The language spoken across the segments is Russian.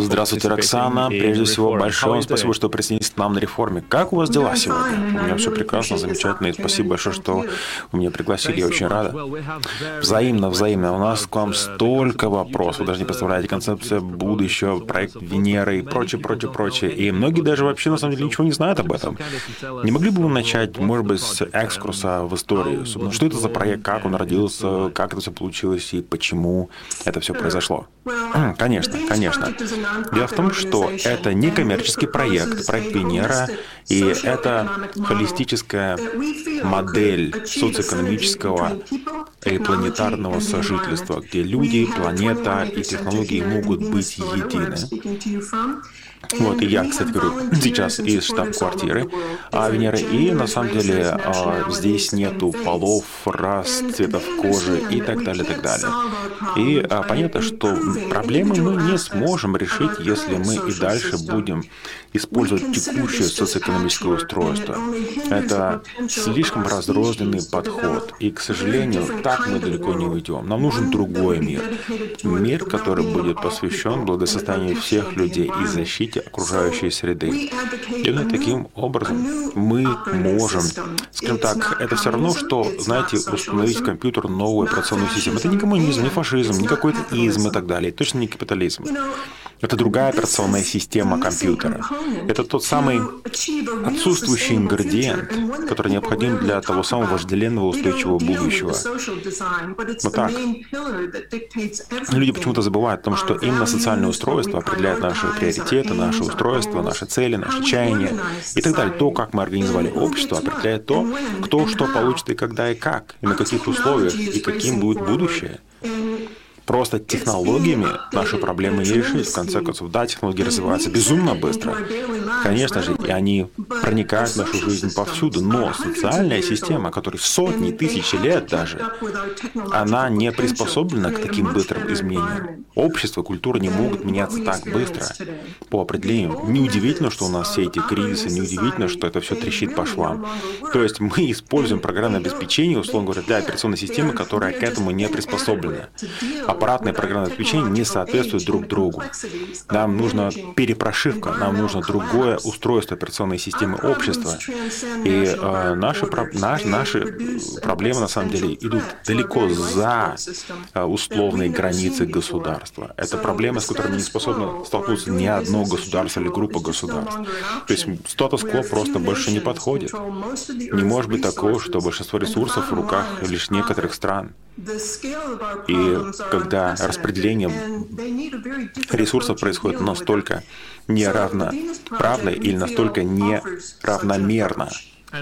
Здравствуйте, Роксана. Прежде всего, большое вам спасибо, что присоединились к нам на реформе. Как у вас дела сегодня? У меня все прекрасно, замечательно. И спасибо большое, что вы меня пригласили. Я очень рада. Взаимно, взаимно. У нас к вам столько вопросов. Вы даже не представляете. Концепция будущего, проект Венеры и прочее, прочее, прочее. И многие даже вообще, на самом деле, ничего не знают об этом. Не могли бы вы начать, может быть, с экскурса в историю? Ну, что это за проект, как он родился, как это все получилось и почему это все произошло? Конечно, конечно. Дело в том, что это не коммерческий проект, проект Венера, и это холистическая модель социоэкономического и планетарного сожительства, где люди, планета и технологии могут быть едины. Вот, и я, кстати, говорю, сейчас из штаб-квартиры а Венеры. И на самом деле а, здесь нету полов, рас, цветов кожи и так далее, так далее. И а, понятно, что проблемы мы не сможем решить, если мы и дальше будем использовать текущее социоэкономическое устройство. Это слишком разрозненный подход. И, к сожалению, так мы далеко не уйдем. Нам нужен другой мир. Мир, который будет посвящен благосостоянию всех людей и защите окружающей среды. Именно таким образом мы можем, скажем так, это все равно, что, знаете, установить в компьютер новую операционную систему. Это не коммунизм, не фашизм, не какой-то изм и так далее. Точно не капитализм. Это другая операционная система компьютера. Это тот самый отсутствующий ингредиент, который необходим для того самого вожделенного устойчивого будущего. Вот так. Люди почему-то забывают о том, что именно социальное устройство определяет наши приоритеты, наши устройства, наши цели, наши чаяния и так далее. То, как мы организовали общество, определяет то, кто что получит и когда и как, и на каких условиях, и каким будет будущее. Просто технологиями наши проблемы не решить. В конце концов, да, технологии развиваются безумно быстро. Конечно же, и они проникают в нашу жизнь повсюду. Но социальная система, которая сотни, тысячи лет даже, она не приспособлена к таким быстрым изменениям. Общество, культура не могут меняться так быстро по определению. Неудивительно, что у нас все эти кризисы, неудивительно, что это все трещит по швам. То есть мы используем программное обеспечение, условно говоря, для операционной системы, которая к этому не приспособлена. Аппаратное программное обеспечение не соответствуют друг другу. Нам нужна перепрошивка, нам нужно другое устройство операционной системы общества. И э, наши, наш, наши проблемы, на самом деле, идут далеко за э, условные границы государства. Это проблемы, с которыми не способно столкнуться ни одно государство или группа государств. То есть статус-кво просто больше не подходит. Не может быть такого, что большинство ресурсов в руках лишь некоторых стран. И когда распределение ресурсов происходит настолько неравноправно или настолько неравномерно,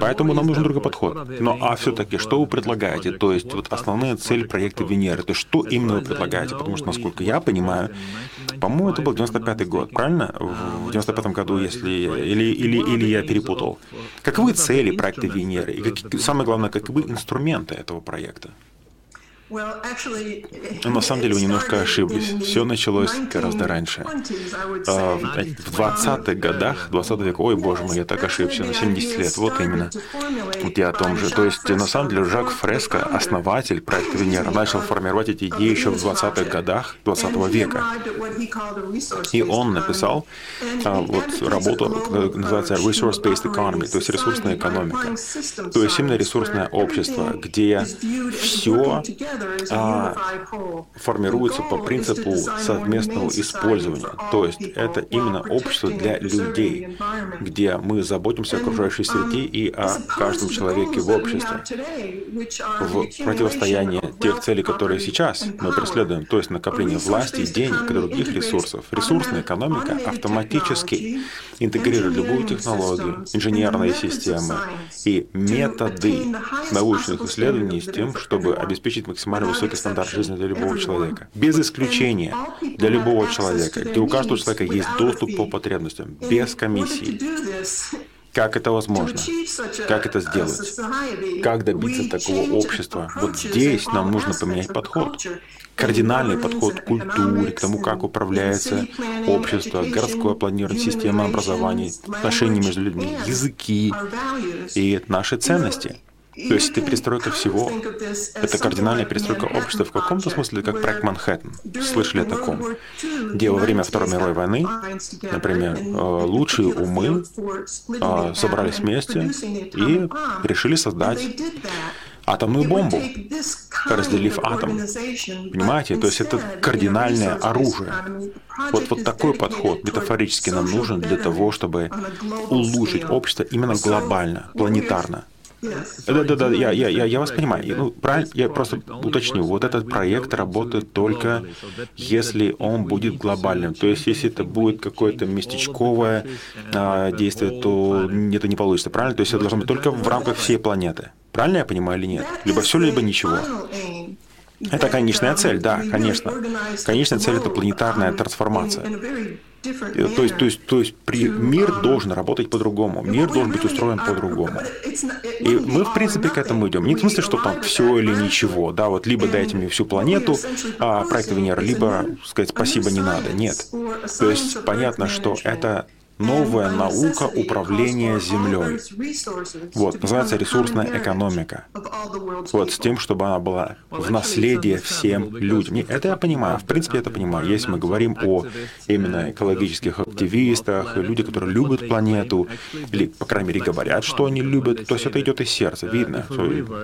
Поэтому нам нужен другой подход. Но а все-таки, что вы предлагаете? То есть вот основная цель проекта Венеры, то есть что именно вы предлагаете? Потому что, насколько я понимаю, по-моему, это был 95-й год, правильно? В 95-м году, если или, или, или я перепутал. Каковы цели проекта Венеры? И как, самое главное, каковы инструменты этого проекта? Но на самом деле вы немножко ошиблись. Все началось гораздо раньше. А, в 20-х годах 20 века, ой, боже мой, я так ошибся, на 70 лет, вот именно. Вот я о том же. То есть, на самом деле, Жак Фреско, основатель проекта Венера, начал формировать эти идеи еще в 20-х годах 20 века. И он написал а, вот работу, называется Resource-Based Economy, то есть ресурсная экономика. То есть именно ресурсное общество, где все а, формируется по принципу совместного использования. То есть это именно общество для людей, где мы заботимся о окружающей среде и о каждом человеке в обществе. В противостоянии тех целей, которые сейчас мы преследуем, то есть накопление власти, денег и других ресурсов. Ресурсная экономика автоматически интегрирует любую технологию, инженерные системы и методы научных исследований с тем, чтобы обеспечить максимальную максимально высокий стандарт жизни для любого человека. Без исключения для любого человека, где у каждого человека есть доступ по потребностям, без комиссии. Как это возможно? Как это сделать? Как добиться такого общества? Вот здесь нам нужно поменять подход. Кардинальный подход к культуре, к тому, как управляется общество, городское планирование, система образования, отношения между людьми, языки и наши ценности. То есть это перестройка всего. Это кардинальная перестройка общества в каком-то смысле, как проект Манхэттен. Слышали о таком? Где во время Второй мировой войны, например, э, лучшие умы э, собрались вместе и решили создать атомную бомбу, разделив атом. Понимаете? То есть это кардинальное оружие. Вот, вот такой подход метафорически нам нужен для того, чтобы улучшить общество именно глобально, планетарно. Да, да, да, я, я, я, я вас понимаю. Ну, я просто уточню. Вот этот проект работает только если он будет глобальным. То есть, если это будет какое-то местечковое а, действие, то это не получится. Правильно? То есть, это должно быть только в рамках всей планеты. Правильно я понимаю или нет? Либо все, либо ничего. Это конечная цель, да, конечно. Конечная цель — это планетарная трансформация. То есть, то есть, то есть при, мир должен работать по-другому, мир должен быть устроен по-другому. И мы, в принципе, к этому идем. Не в смысле, что там все или ничего, да, вот либо дайте мне всю планету, а, проект Венера, либо сказать спасибо не надо. Нет. То есть понятно, что это новая наука управления землей. Вот, называется ресурсная экономика. Вот, с тем, чтобы она была в наследие всем людям. Это я понимаю, в принципе, это понимаю. Если мы говорим о именно экологических активистах, люди, которые любят планету, или, по крайней мере, говорят, что они любят, то есть это идет из сердца, видно.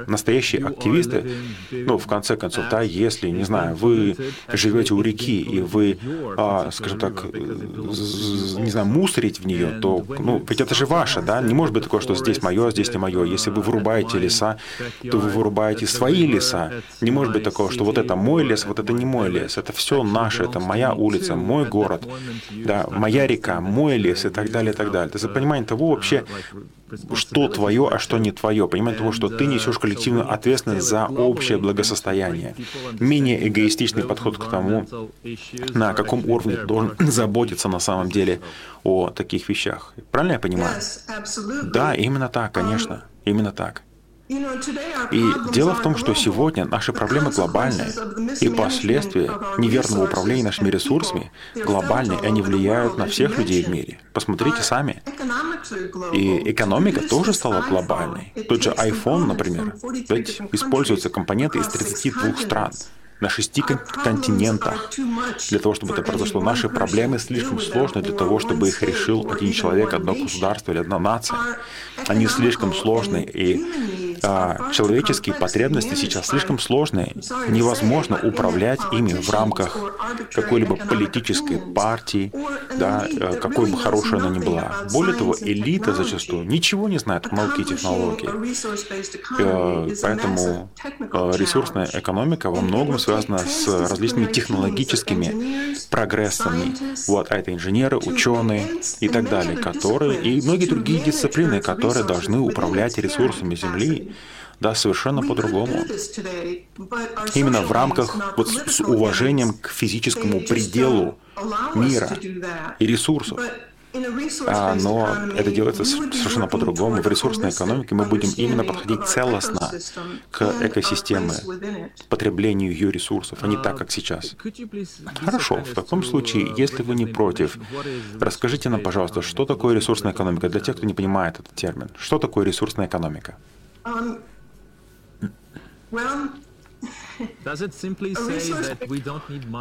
Настоящие активисты, ну, в конце концов, да, если, не знаю, вы живете у реки, и вы, а, скажем так, не знаю, мусор смотреть в нее, то, ну, ведь это же ваше, да? Не может быть такое, что здесь мое, а здесь не мое. Если вы вырубаете леса, то вы вырубаете свои леса. Не может быть такого, что вот это мой лес, вот это не мой лес. Это все наше, это моя улица, мой город, да, моя река, мой лес и так далее, и так далее. Это за понимание того вообще, что твое, а что не твое. Понимание того, что ты несешь коллективную ответственность за общее благосостояние. Менее эгоистичный подход к тому, на каком уровне ты должен заботиться на самом деле о таких вещах. Правильно я понимаю? Да, именно так, конечно. Именно так. И дело в том, что сегодня наши проблемы глобальные, и последствия неверного управления нашими ресурсами глобальные, и они влияют на всех людей в мире. Посмотрите сами. И экономика тоже стала глобальной. Тот же iPhone, например, ведь используются компоненты из 32 стран на шести континентах. Для того, чтобы это произошло, наши проблемы слишком сложны для того, чтобы их решил один человек, одно государство или одна нация. Они слишком сложны, и а, человеческие потребности сейчас слишком сложные. Невозможно управлять ими в рамках какой-либо политической партии, да, э, какой бы хорошей она ни была. Более того, элита зачастую ничего не знает о науке и технологии. Э, поэтому э, ресурсная экономика во многом связана с различными технологическими прогрессами. Вот, а это инженеры, ученые и так далее, которые, и многие другие дисциплины, которые должны управлять ресурсами Земли, да, совершенно по-другому. Именно в рамках вот с уважением к физическому пределу мира и ресурсов. А, но это делается совершенно по-другому. В ресурсной экономике мы будем именно подходить целостно к экосистеме, потреблению ее ресурсов, а не так, как сейчас. Хорошо, в таком случае, если вы не против, расскажите нам, пожалуйста, что такое ресурсная экономика для тех, кто не понимает этот термин. Что такое ресурсная экономика?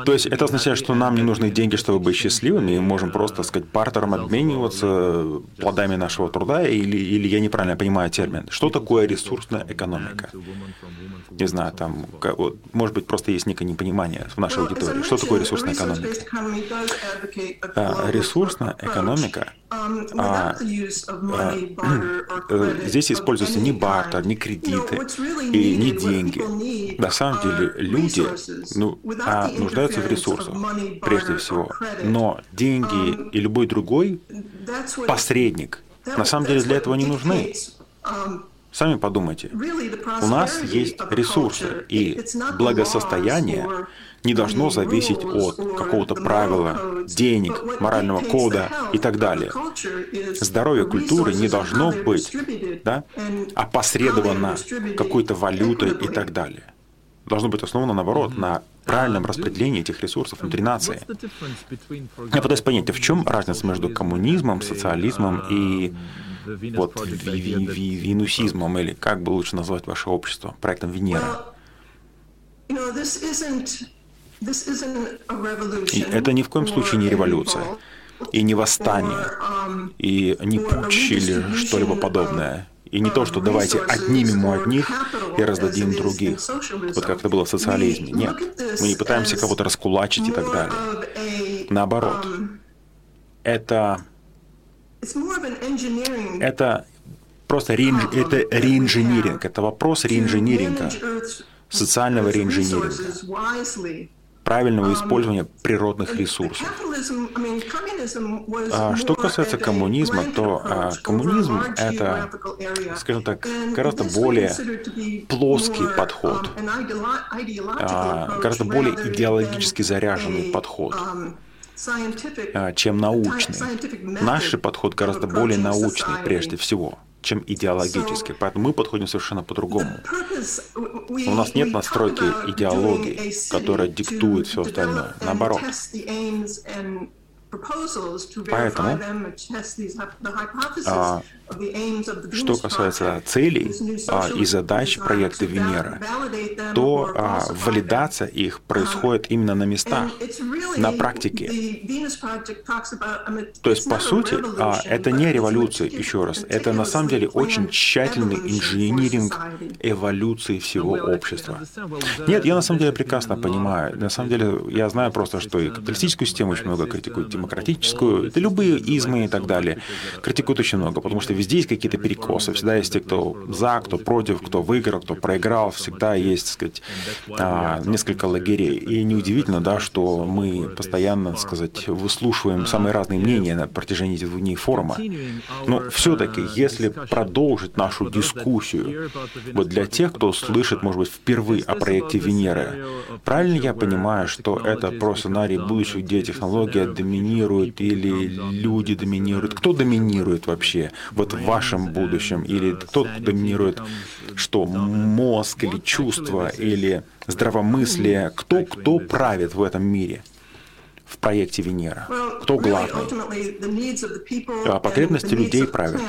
То есть это означает, что нам не нужны деньги, чтобы быть счастливыми, и можем просто, так сказать, бартером обмениваться плодами нашего труда, или, или я неправильно понимаю термин. Что такое ресурсная экономика? Не знаю, там, вот, может быть, просто есть некое непонимание в нашей аудитории. Что такое ресурсная экономика? А, ресурсная экономика а, а, здесь используются не бартер, не кредиты и не деньги. На самом деле люди ну, а, нуждаются в ресурсах, прежде всего. Но деньги и любой другой посредник на самом деле для этого не нужны. Сами подумайте. У нас есть ресурсы, и благосостояние не должно зависеть от какого-то правила, денег, морального кода и так далее. Здоровье культуры не должно быть да, опосредовано какой-то валютой и так далее. Должно быть основано, наоборот, на правильном распределении этих ресурсов внутри нации. Я пытаюсь понять, а в чем разница между коммунизмом, социализмом и вот ви ви ви винусизмом, или как бы лучше назвать ваше общество, проектом Венера? И это ни в коем случае не революция, и не восстание, и не путч или что-либо подобное. И не то, что давайте отнимем у одних и раздадим других, вот как это было в социализме. Нет, мы не пытаемся кого-то раскулачить и так далее. Наоборот, это, это просто реинж, это реинжиниринг, это вопрос реинжиниринга, социального реинжиниринга правильного um, использования природных ресурсов. А что касается коммунизма, то а, коммунизм — это, скажем так, гораздо более плоский um, подход, а, гораздо более идеологически заряженный подход. um, чем научный. Наш подход гораздо более научный прежде всего чем идеологически. Поэтому мы подходим совершенно по-другому. У нас нет настройки идеологии, которая диктует все остальное. Наоборот. Поэтому, что касается целей а, и задач проекта Венера, то а, валидация их происходит именно на местах, на практике. То есть, по сути, а, это не революция, еще раз, это на самом деле очень тщательный инжиниринг эволюции всего общества. Нет, я на самом деле прекрасно понимаю. На самом деле, я знаю просто, что и капиталистическую систему очень много критикуют, демократическую, это любые измы и так далее. Критикуют очень много, потому что везде есть какие-то перекосы, всегда есть те, кто за, кто против, кто выиграл, кто проиграл, всегда есть, так сказать, а, несколько лагерей. И неудивительно, да, что мы постоянно, так сказать, выслушиваем самые разные мнения на протяжении этих дней форума. Но все-таки, если продолжить нашу дискуссию, вот для тех, кто слышит, может быть, впервые о проекте Венеры, правильно я понимаю, что это про сценарий будущего, где технология доминирует или люди доминируют? Кто доминирует вообще? Вот в вашем будущем, или кто доминирует, что мозг или чувство, или здравомыслие, кто кто правит в этом мире? в проекте Венера? Кто главный? А потребности людей правят.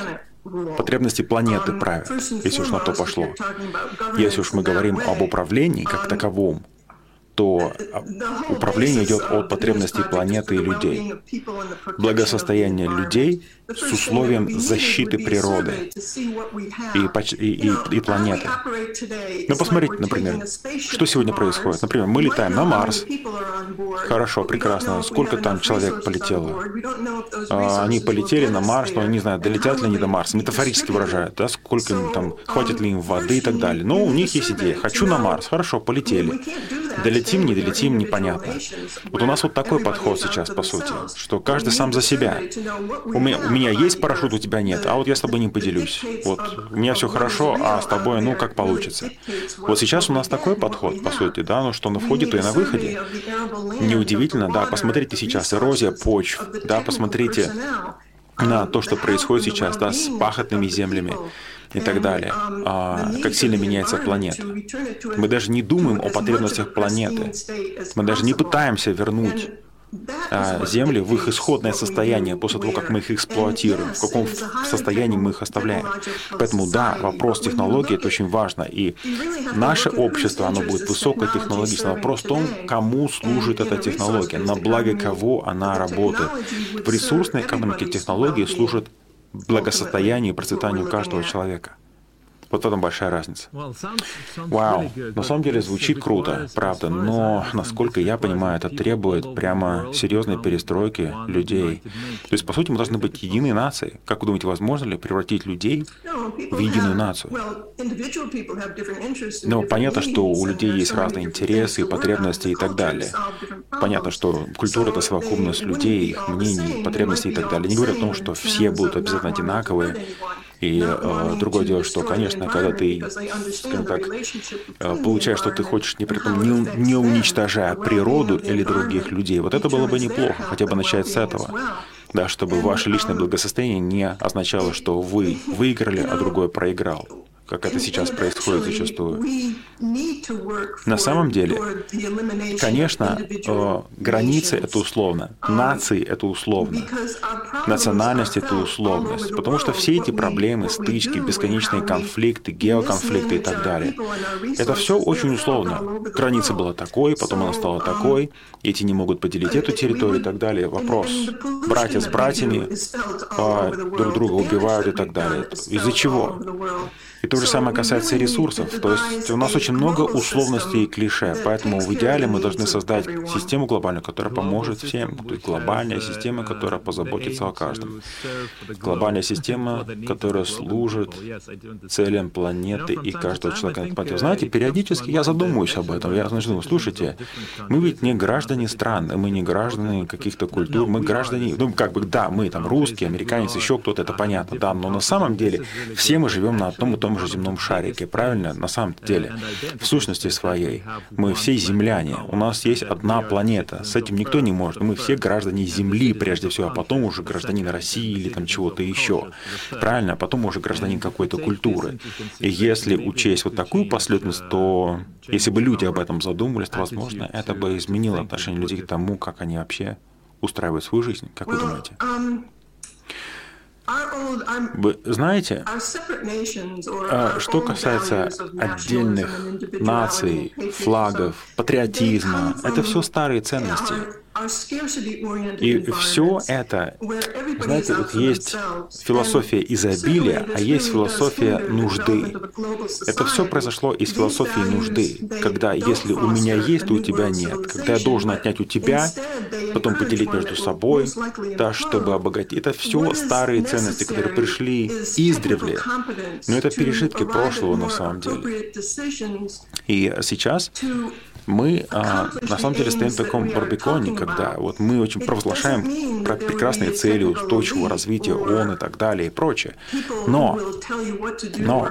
Потребности планеты правят, если уж на то пошло. Если уж мы говорим об управлении как таковом, то управление идет от потребностей планеты и людей. Благосостояние людей с условием защиты природы и, и, и, и планеты. Ну, посмотрите, например, что сегодня происходит. Например, мы летаем на Марс. Хорошо, прекрасно. Сколько там человек полетело? А, они полетели на Марс, но не знаю, долетят ли они до Марса. Метафорически выражают, да, сколько им там, хватит ли им воды и так далее. Но у них есть идея. Хочу на Марс. Хорошо, полетели. Долетим, не долетим, непонятно. Вот у нас вот такой подход сейчас, по сути, что каждый сам за себя. У меня, меня есть парашют, у тебя нет, а вот я с тобой не поделюсь. Вот у меня все хорошо, а с тобой, ну, как получится. Вот сейчас у нас такой подход, по сути, да, ну, что на входе, то и на выходе. Неудивительно, да, посмотрите сейчас, эрозия почв, да, посмотрите на то, что происходит сейчас, да, с пахотными землями и так далее, а, как сильно меняется планета. Мы даже не думаем о потребностях планеты. Мы даже не пытаемся вернуть а, земли в их исходное состояние после того, как мы их эксплуатируем, в каком состоянии мы их оставляем. Поэтому да, вопрос технологии это очень важно. И наше общество, оно будет высокотехнологичное. Вопрос в том, кому служит эта технология, на благо кого она работает. В ресурсной экономике технологии служат благосостоянию и процветанию каждого человека. Вот в этом большая разница. Вау, на самом деле звучит круто, правда, но, насколько я понимаю, это требует прямо серьезной перестройки людей. То есть, по сути, мы должны быть единой нацией. Как вы думаете, возможно ли превратить людей в единую нацию? Но понятно, что у людей есть разные интересы, потребности и так далее. Понятно, что культура — это совокупность людей, их мнений, потребностей и так далее. Не говорю о том, что все будут обязательно одинаковые, И э, другое дело, что, конечно, когда ты, скажем так, э, получаешь, что ты хочешь, не, при этом, не, не уничтожая природу или других людей, вот это было бы неплохо, хотя бы начать с этого. Да, чтобы ваше личное благосостояние не означало, что вы выиграли, а другой проиграл как это сейчас происходит зачастую. На самом деле, конечно, э, границы — это условно, нации — это условно, национальность — это условность, потому что все эти проблемы, стычки, бесконечные конфликты, геоконфликты и так далее, это все очень условно. Граница была такой, потом она стала такой, эти не могут поделить эту территорию и так далее. Вопрос. Братья с братьями а, друг друга убивают и так далее. Из-за чего? И то же самое касается ресурсов. То есть у нас очень много условностей и клише, поэтому в идеале мы должны создать систему глобальную, которая поможет всем. То есть глобальная система, которая позаботится о каждом. Глобальная система, которая служит целям планеты и каждого человека на планете. Знаете, периодически я задумываюсь об этом. Я думаю, слушайте, мы ведь не граждане стран, мы не граждане каких-то культур, мы граждане, ну как бы да, мы там русские, американец, еще кто-то, это понятно, да, но на самом деле все мы живем на одном и том же земном шарике, правильно? На самом деле, в сущности своей, мы все земляне, у нас есть одна планета, с этим никто не может, мы все граждане Земли прежде всего, а потом уже гражданин России или там чего-то еще, правильно? А потом уже гражданин какой-то культуры. И если учесть вот такую последовательность, то если бы люди об этом задумывались, то, возможно, это бы изменило отношение людей к тому, как они вообще устраивают свою жизнь. Как вы думаете? Вы знаете, а, что касается отдельных наций, флагов, патриотизма, это все старые ценности. И все это, знаете, вот есть философия изобилия, а есть философия нужды. Это все произошло из философии нужды, когда если у меня есть, то у тебя нет. Когда я должен отнять у тебя, потом поделить между собой, да, чтобы обогатить. Это все старые ценности, которые пришли издревле. Но это пережитки прошлого на самом деле. И сейчас мы а, на самом деле стоим в таком барбеконе, когда вот мы очень провозглашаем про прекрасные цели устойчивого развития ООН и так далее и прочее. Но, но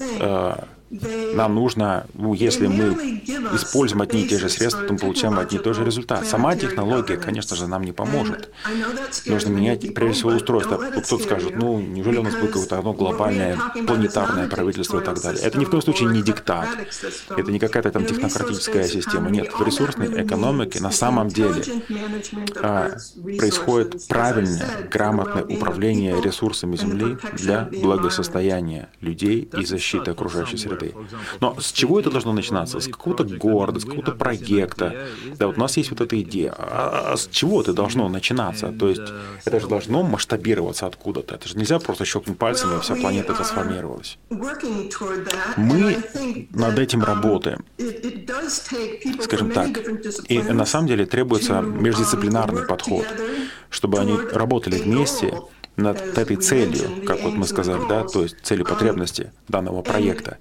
э, нам нужно, ну, если мы используем одни и те же средства, то мы получаем одни и тот же результат. Сама технология, конечно же, нам не поможет. Нужно менять, прежде всего, устройство. Кто-то скажет, ну, неужели у нас будет какое-то одно глобальное планетарное правительство и так далее. Это ни в коем случае не диктат. Это не какая-то там технократическая система. Нет, в ресурсной экономике на самом деле а, происходит правильное, грамотное управление ресурсами Земли для благосостояния людей и защиты окружающей среды этой. Но с чего это должно начинаться? С какого-то города, с какого-то проекта. Да, вот у нас есть вот эта идея. А, а с чего это должно начинаться? То есть это же должно масштабироваться откуда-то. Это же нельзя просто щелкнуть пальцами, и вся планета трансформировалась. Мы над этим работаем. Скажем так. И на самом деле требуется междисциплинарный подход, чтобы они работали вместе, над этой целью, как вот мы сказали, да, то есть цели потребности данного проекта.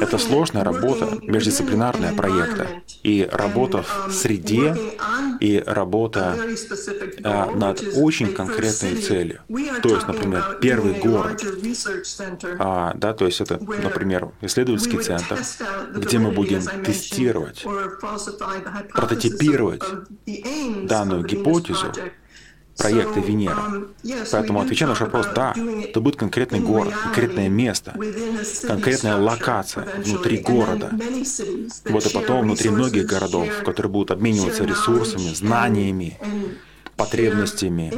Это сложная работа, междисциплинарная проекта, и работа в среде, и работа а, над очень конкретной целью. То есть, например, первый город, а, да, то есть это, например, исследовательский центр, где мы будем тестировать, прототипировать данную гипотезу, проекта Венера. Поэтому отвечая на наш вопрос, да, это будет конкретный город, конкретное место, конкретная локация внутри города. Вот и потом внутри многих городов, которые будут обмениваться ресурсами, знаниями, потребностями,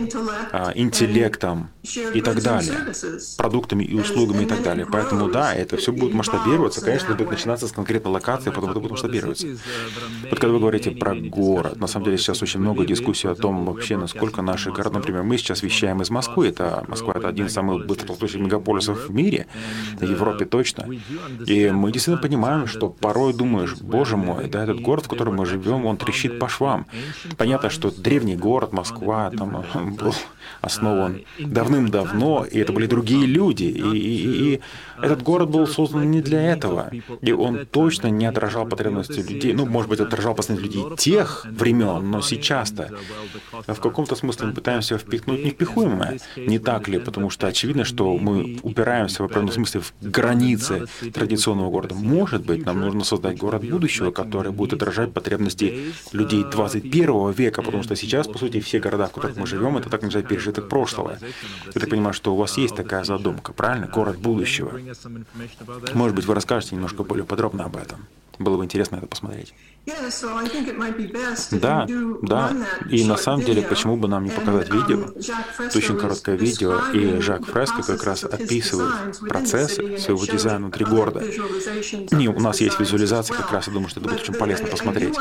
а, интеллектом и так далее, продуктами и услугами и так далее. Поэтому да, это все будет масштабироваться. Конечно, будет начинаться с конкретной локации, потом это будет масштабироваться. Вот когда вы говорите про город, на самом деле сейчас очень много дискуссий о том вообще, насколько наши города, например, мы сейчас вещаем из Москвы, это Москва это один из самых быстрорастущих мегаполисов в мире, в Европе точно. И мы действительно понимаем, что порой думаешь, боже мой, да, этот город, в котором мы живем, он трещит по швам. Понятно, что древний город Москвы Москва там был основан давным-давно, и это были другие люди. И, и, и этот город был создан не для этого. И он точно не отражал потребности людей. Ну, может быть, отражал потребности людей тех времен, но сейчас-то в каком-то смысле мы пытаемся впихнуть невпихуемое. Не так ли? Потому что очевидно, что мы упираемся в определенном смысле в границы традиционного города. Может быть, нам нужно создать город будущего, который будет отражать потребности людей 21 века, потому что сейчас, по сути, все города, в которых мы живем, это так называемый пережиток прошлого. Я так понимаю, что у вас есть такая задумка, правильно? Город будущего. Может быть, вы расскажете немножко более подробно об этом. Было бы интересно это посмотреть. Да, да. И на самом деле, почему бы нам не показать um, видео? Это очень короткое видео, и Жак Фреско как раз описывает процесс своего дизайна внутри города. И у нас есть визуализация как раз, я думаю, что это будет очень полезно посмотреть.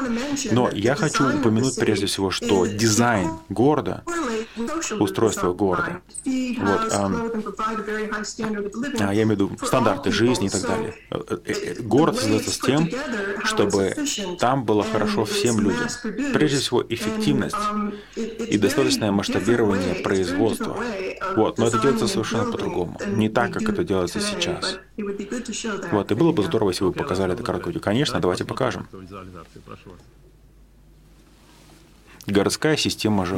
Но я хочу упомянуть прежде всего, что дизайн города, устройство города, вот, а, я имею в виду стандарты жизни и так далее. Э, э, город создается с тем, чтобы там было хорошо всем людям. Прежде всего, эффективность и достаточное масштабирование производства. Вот, но это делается совершенно по-другому. Не так, как это делается сейчас. Вот, и было бы здорово, если бы вы показали это короткое видео. Конечно, давайте покажем. Городская система ЖК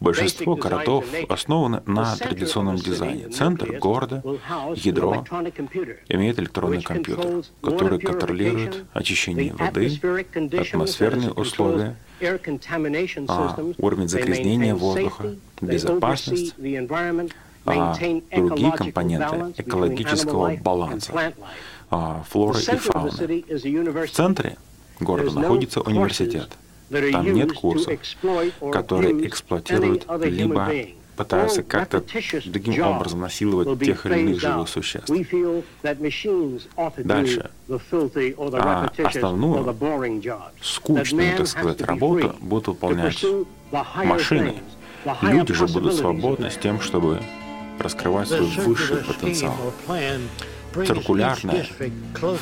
Большинство городов основаны на традиционном дизайне. Центр города, ядро, имеет электронный компьютер, который контролирует очищение воды, атмосферные условия, а, уровень загрязнения воздуха, безопасность, а другие компоненты экологического баланса, а, флоры и фауны. В центре города находится университет. Там нет курсов, которые эксплуатируют либо пытаются как-то другим образом насиловать тех или иных живых существ. Дальше. А основную, скучную, так сказать, работу будут выполнять машины. Люди же будут свободны с тем, чтобы раскрывать свой высший потенциал циркулярная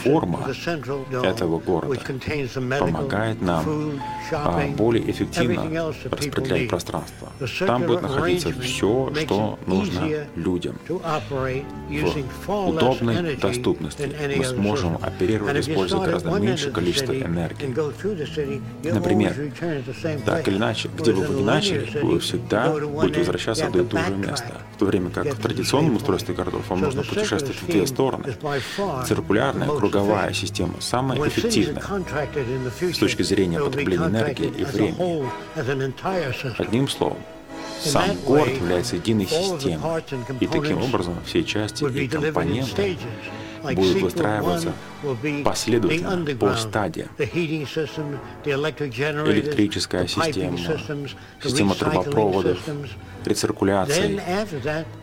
форма этого города помогает нам а, более эффективно распределять пространство. Там будет находиться все, что нужно людям. В удобной доступности мы сможем оперировать, используя гораздо меньшее количество энергии. Например, так или иначе, где бы вы ни начали, вы всегда будете возвращаться в одно и то же место. В то время как в традиционном устройстве городов вам нужно путешествовать в две стороны, стороны. Циркулярная круговая система самая эффективная. с точки зрения потребления энергии и времени. Одним словом, сам город является единой системой, и таким образом все части и компоненты будут выстраиваться последовательно по стадиям. Электрическая система, система трубопроводов, рециркуляции,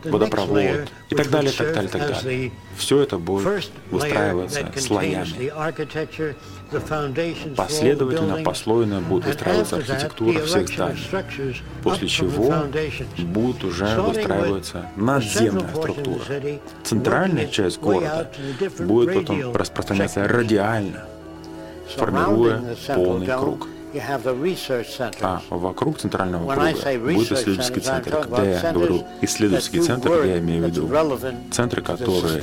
водопровод и так далее, так далее, так далее. Все это будет выстраиваться слоями. Последовательно, послойно будет выстраиваться архитектура всех зданий, после чего будет уже выстраиваться надземная структура. Центральная часть города будет потом распространяться радиально, формируя полный круг. А вокруг центрального круга будет исследовательский центр. Когда я говорю исследовательский центр, я имею в виду центры, которые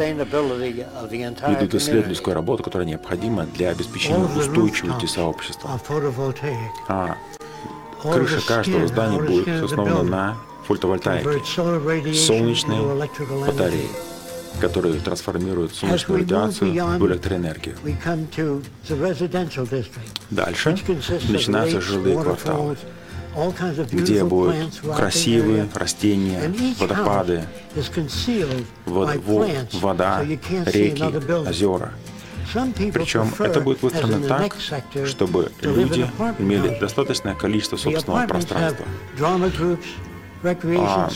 ведут исследовательскую работу, которая необходима для обеспечения устойчивости сообщества. А крыша каждого здания будет основана на фотовольтаике, солнечные батареи которые трансформируют солнечную радиацию в электроэнергию. Дальше начинаются жилые кварталы, где будут красивые растения, водопады, вод, вода, реки, озера. Причем это будет выстроено так, чтобы люди имели достаточное количество собственного пространства. А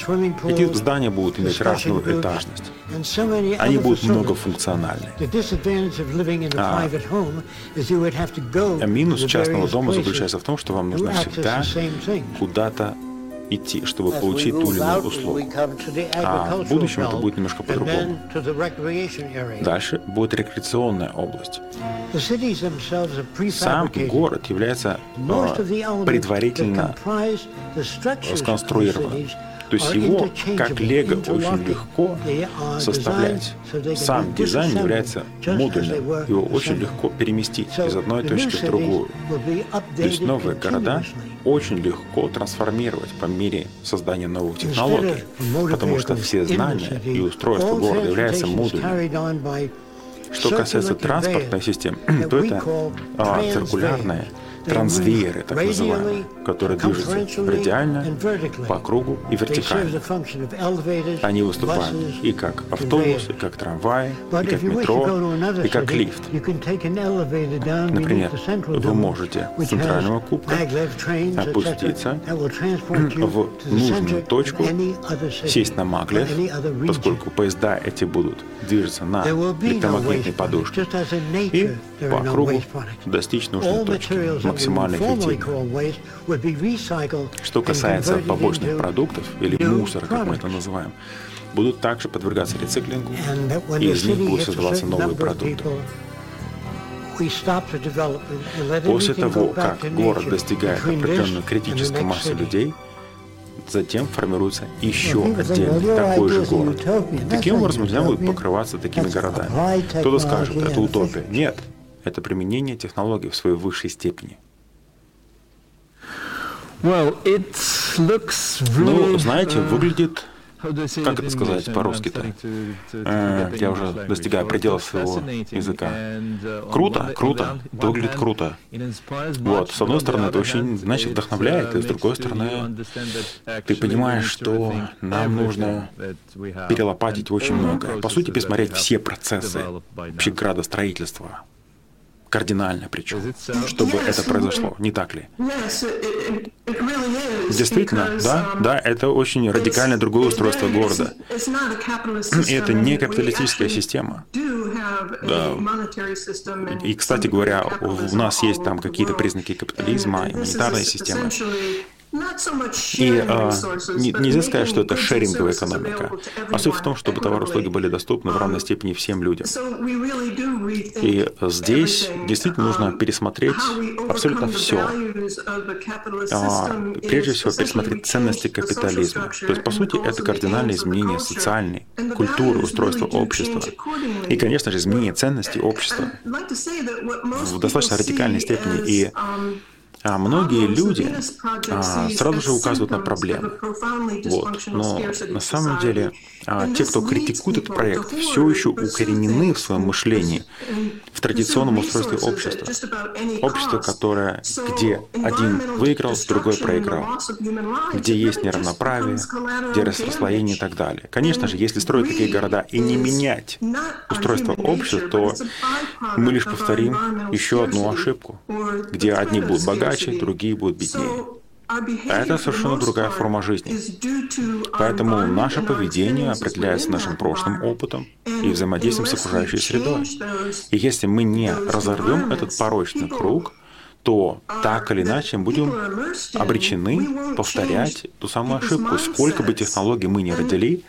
эти здания будут иметь разную этажность. Они будут многофункциональны. А, а минус частного дома заключается в том, что вам нужно всегда куда-то идти, чтобы получить ту или иную услугу. А в будущем это будет немножко по-другому. Дальше будет рекреационная область. Сам город является э, предварительно сконструирован. То есть его, как лего, очень легко составлять. Сам дизайн является модульным. Его очень легко переместить из одной точки в другую. То есть новые города очень легко трансформировать по мере создания новых технологий, потому что все знания и устройства города являются модульными. Что касается транспортной системы, то это а, циркулярная трансвееры, так называемые, которые движутся радиально, по кругу и вертикально. Они выступают и как автобус, и как трамвай, и как метро, и как лифт. Например, вы можете с центрального кубка опуститься в нужную точку, сесть на маглев, поскольку поезда эти будут движется на электромагнитной подушке и по кругу достичь нужной точки максимально эффективно. Что касается побочных продуктов или мусора, как мы это называем, будут также подвергаться рециклингу, и из них будут создаваться новые продукты. После того, как город достигает определенной критической массы людей, затем формируется еще отдельный такой же город. Таким образом, нельзя будет покрываться такими городами. Кто-то скажет, это утопия. Нет, это применение технологий в своей высшей степени. Well, it looks really, ну, знаете, выглядит как это сказать по-русски-то? Э, я уже достигаю предела своего языка. Круто, круто, выглядит круто. Вот, с одной стороны, это очень, значит, вдохновляет, и с другой стороны, ты понимаешь, что нам нужно перелопатить очень многое. По сути, пересмотреть все процессы вообще градостроительства кардинально причем, чтобы это произошло, не так ли? Действительно, да, um, да, это очень радикально другое устройство города. И это не капиталистическая система. Да. И, кстати говоря, у нас есть там какие-то признаки капитализма и монетарной системы. И а, не, нельзя сказать, что это шеринговая экономика. А суть в том, чтобы товары и услуги были доступны в равной степени всем людям. И здесь действительно нужно пересмотреть абсолютно все. А, прежде всего, пересмотреть ценности капитализма. То есть, по сути, это кардинальное изменение социальной, культуры, устройства общества. И, конечно же, изменение ценностей общества в достаточно радикальной степени. И а многие люди а, сразу же указывают на проблемы. Вот. Но на самом деле а, те, кто критикует этот проект, все еще укоренены в своем мышлении в традиционном устройстве общества. Общество, которое, где один выиграл, другой проиграл, где есть неравноправие, где расслоение и так далее. Конечно же, если строить такие города и не менять устройство общества, то мы лишь повторим еще одну ошибку, где одни будут богаче, богаче, другие будут беднее. Это совершенно другая форма жизни. Поэтому наше поведение определяется нашим прошлым опытом и взаимодействием с окружающей средой. И если мы не разорвем этот порочный круг, то так или иначе будем обречены повторять ту самую ошибку. Сколько бы технологий мы не родили,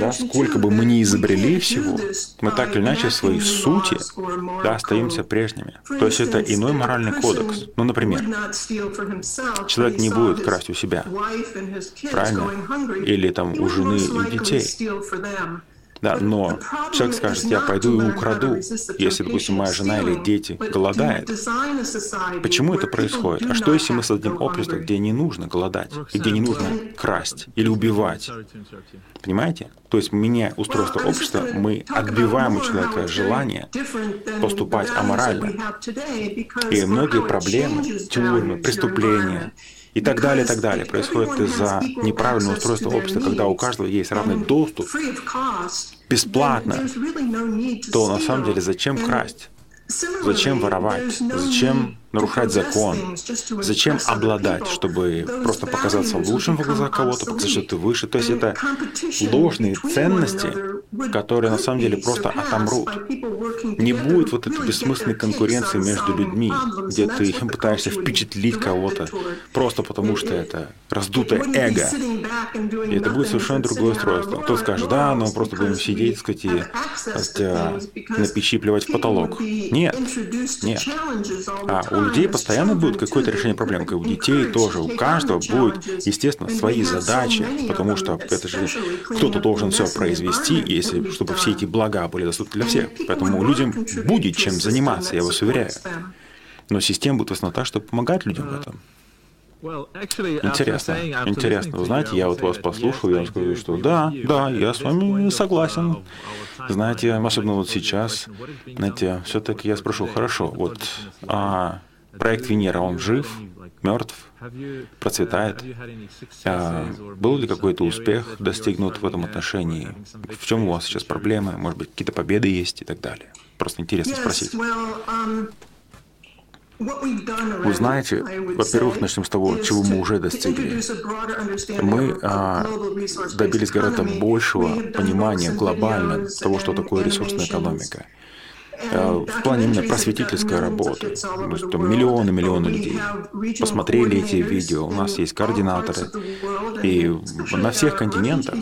да, сколько бы мы ни изобрели всего, мы так или иначе в своей сути да, остаемся прежними. То есть это иной моральный кодекс. Ну, например, человек не будет красть у себя, правильно? Или там у жены и детей. Да, но человек скажет, я пойду и украду, если, допустим, моя жена или дети голодают. Почему это происходит? А что, если мы создадим общество, где не нужно голодать, и где не нужно красть или убивать? Понимаете? То есть, меняя устройство общества, мы отбиваем у человека желание поступать аморально. И многие проблемы, тюрьмы, преступления, и так далее, и так далее, происходит из-за неправильного устройства общества, когда у каждого есть равный доступ бесплатно, то на самом деле зачем красть? Зачем воровать? Зачем нарушать закон? Зачем обладать, чтобы просто показаться лучшим в глазах кого-то, показать, что ты выше? То есть это ложные ценности, которые на самом деле просто отомрут. Не будет вот этой бессмысленной конкуренции между людьми, где ты пытаешься впечатлить кого-то просто потому, что это раздутое эго. И это будет совершенно другое устройство. Кто скажет, да, но мы просто будем сидеть, сказать, и сказать, на печи плевать в потолок. Нет, нет. А у людей постоянно будет какое-то решение проблем, как у детей тоже. У каждого будет, естественно, свои задачи, потому что это же кто-то должен все произвести, если, чтобы все эти блага были доступны для всех. Поэтому людям будет чем заниматься, я вас уверяю. Но система будет в основном так, чтобы помогать людям в этом. Интересно, интересно. Вы знаете, я вот вас послушал, я вам скажу, что да, да, я с вами согласен. Знаете, особенно вот сейчас, знаете, все-таки я спрошу, хорошо, вот а проект Венера, он жив, мертв, процветает? А был ли какой-то успех достигнут в этом отношении? В чем у вас сейчас проблемы? Может быть, какие-то победы есть и так далее? Просто интересно спросить. Вы знаете, во-первых, начнем с того, чего мы уже достигли. Мы а, добились гораздо большего понимания глобально того, что такое ресурсная экономика. Э, в плане именно просветительской работы. То есть там миллионы, миллионы людей посмотрели эти видео. У нас есть координаторы. И на всех континентах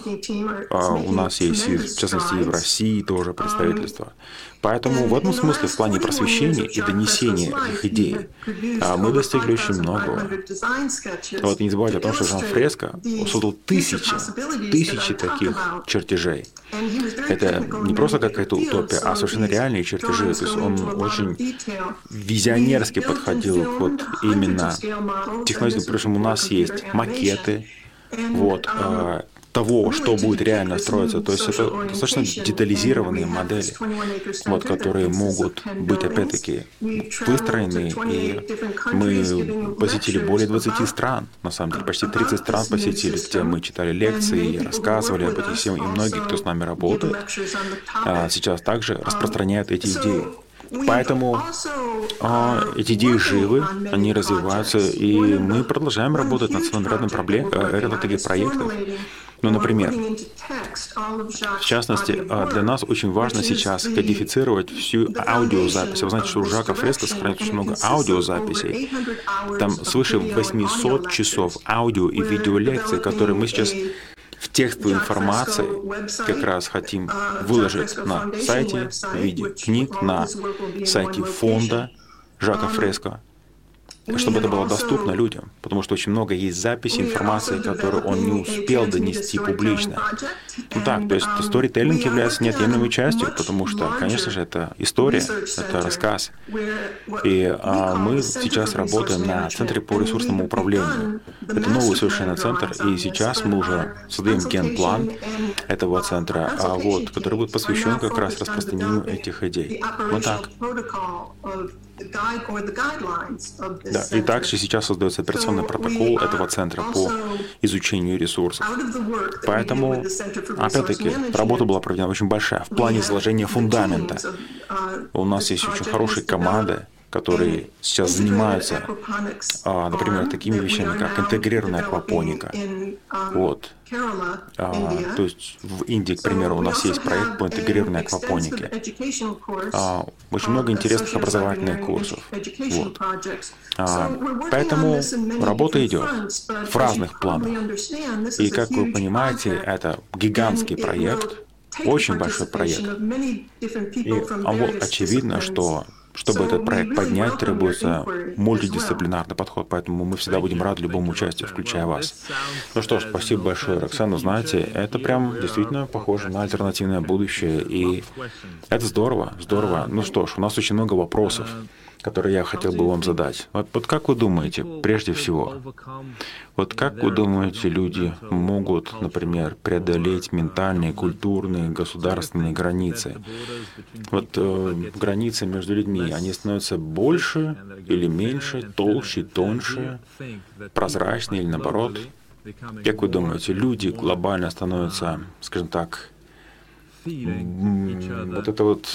а, у нас есть, в частности, и в России тоже представительство. Поэтому в этом смысле, в плане просвещения и донесения этих идей, а, мы достигли очень многого. Вот не забывайте о том, что Жан Фреско создал тысячи, тысячи таких чертежей. Это не просто какая-то утопия, а совершенно реальные чертежи. То есть он очень визионерски подходил к вот именно технологии. Причем у нас есть макеты, вот, а, того, что будет реально строиться. То есть это достаточно детализированные модели, вот, которые могут быть, опять-таки, выстроены. И мы посетили более 20 стран, на самом деле, почти 30 стран посетили, где мы читали лекции и рассказывали об этих всем. И многие, кто с нами работает, а, сейчас также распространяют эти идеи. Поэтому а, эти идеи живы, они развиваются, и мы продолжаем работать над своим рядом, проблем, э, рядом таких проектов. Ну, например, в частности, а, для нас очень важно сейчас кодифицировать всю аудиозапись. Вы знаете, что у Жака Фреско сохраняется очень много аудиозаписей. Там свыше 800 часов аудио и видеолекций, которые мы сейчас в текстовой информации как раз хотим выложить на сайте в виде книг, на сайте фонда Жака Фреско чтобы это было доступно людям, потому что очень много есть записей, информации, которую он не успел донести публично. Ну так, то есть сторителлинг является неотъемлемой частью, потому что, конечно же, это история, это рассказ. И а, мы сейчас работаем на Центре по ресурсному управлению. Это новый совершенно центр, и сейчас мы уже создаем генплан этого центра, а, вот, который будет посвящен как раз распространению этих идей. Вот так. Да, и также сейчас создается операционный протокол этого центра по изучению ресурсов. Поэтому, опять-таки, работа была проведена очень большая в плане заложения фундамента. Uh, У нас есть очень хорошие команды, которые сейчас занимаются, а, например, такими вещами, как интегрированная аквапоника. Вот. А, то есть в Индии, к примеру, у нас есть проект по интегрированной аквапонике. А, очень много интересных образовательных курсов. Вот. А, поэтому работа идет в разных планах. И, как вы понимаете, это гигантский проект, очень большой проект. И очевидно, что чтобы этот проект поднять, требуется мультидисциплинарный подход, поэтому мы всегда будем рады любому участию, включая вас. Ну что ж, спасибо большое, Роксана. Знаете, это прям действительно похоже на альтернативное будущее, и это здорово, здорово. Ну что ж, у нас очень много вопросов который я хотел бы вам задать. Вот, вот как вы думаете, прежде всего, вот как вы думаете, люди могут, например, преодолеть ментальные, культурные, государственные границы? Вот э, границы между людьми, они становятся больше или меньше, толще, тоньше, прозрачнее или наоборот? Как вы думаете, люди глобально становятся, скажем так, вот эта вот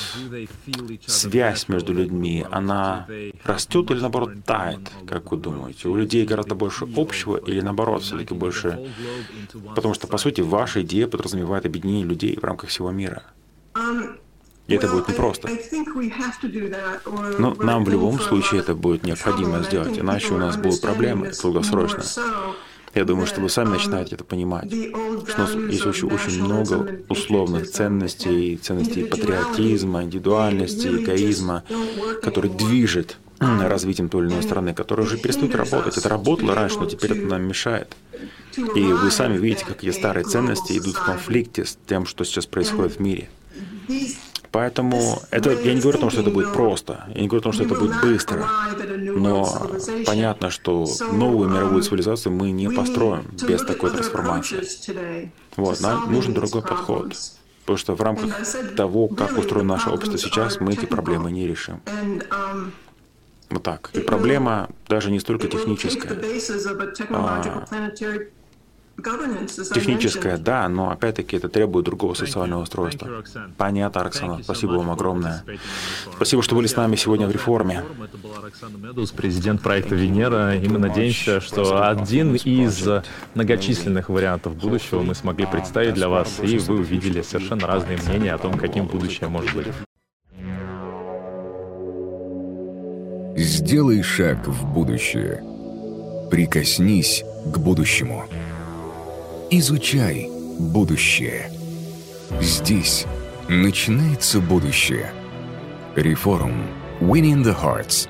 связь между людьми, она растет или наоборот тает, как вы думаете? У людей гораздо больше общего или наоборот все-таки больше? Потому что, по сути, ваша идея подразумевает объединение людей в рамках всего мира. И это будет непросто. Но нам в любом случае это будет необходимо сделать, иначе у нас будут проблемы долгосрочно. Я думаю, что вы сами начинаете это понимать, что у нас есть очень, очень много условных ценностей, ценностей патриотизма, индивидуальности, эгоизма, которые движет развитием той или иной страны, которые уже перестают работать. Это работало раньше, но теперь это нам мешает. И вы сами видите, какие старые ценности идут в конфликте с тем, что сейчас происходит в мире. Поэтому это, я не говорю о том, что это будет просто, я не говорю о том, что это будет быстро, но понятно, что новую мировую цивилизацию мы не построим без такой трансформации. Вот, нам нужен другой подход. Потому что в рамках того, как устроено наше общество сейчас, мы эти проблемы не решим. Вот так. И проблема даже не столько техническая. А, Техническое, да, но опять-таки это требует другого социального устройства. Понятно, Оксана. Спасибо вам огромное. Спасибо, что были с нами сегодня в реформе. Это была Оксана Медус, президент проекта Венера, и мы надеемся, что один из многочисленных вариантов будущего мы смогли представить для вас, и вы увидели совершенно разные мнения о том, каким будущее может быть. Сделай шаг в будущее. Прикоснись к будущему. Изучай будущее. Здесь начинается будущее. Реформ. Winning the Hearts.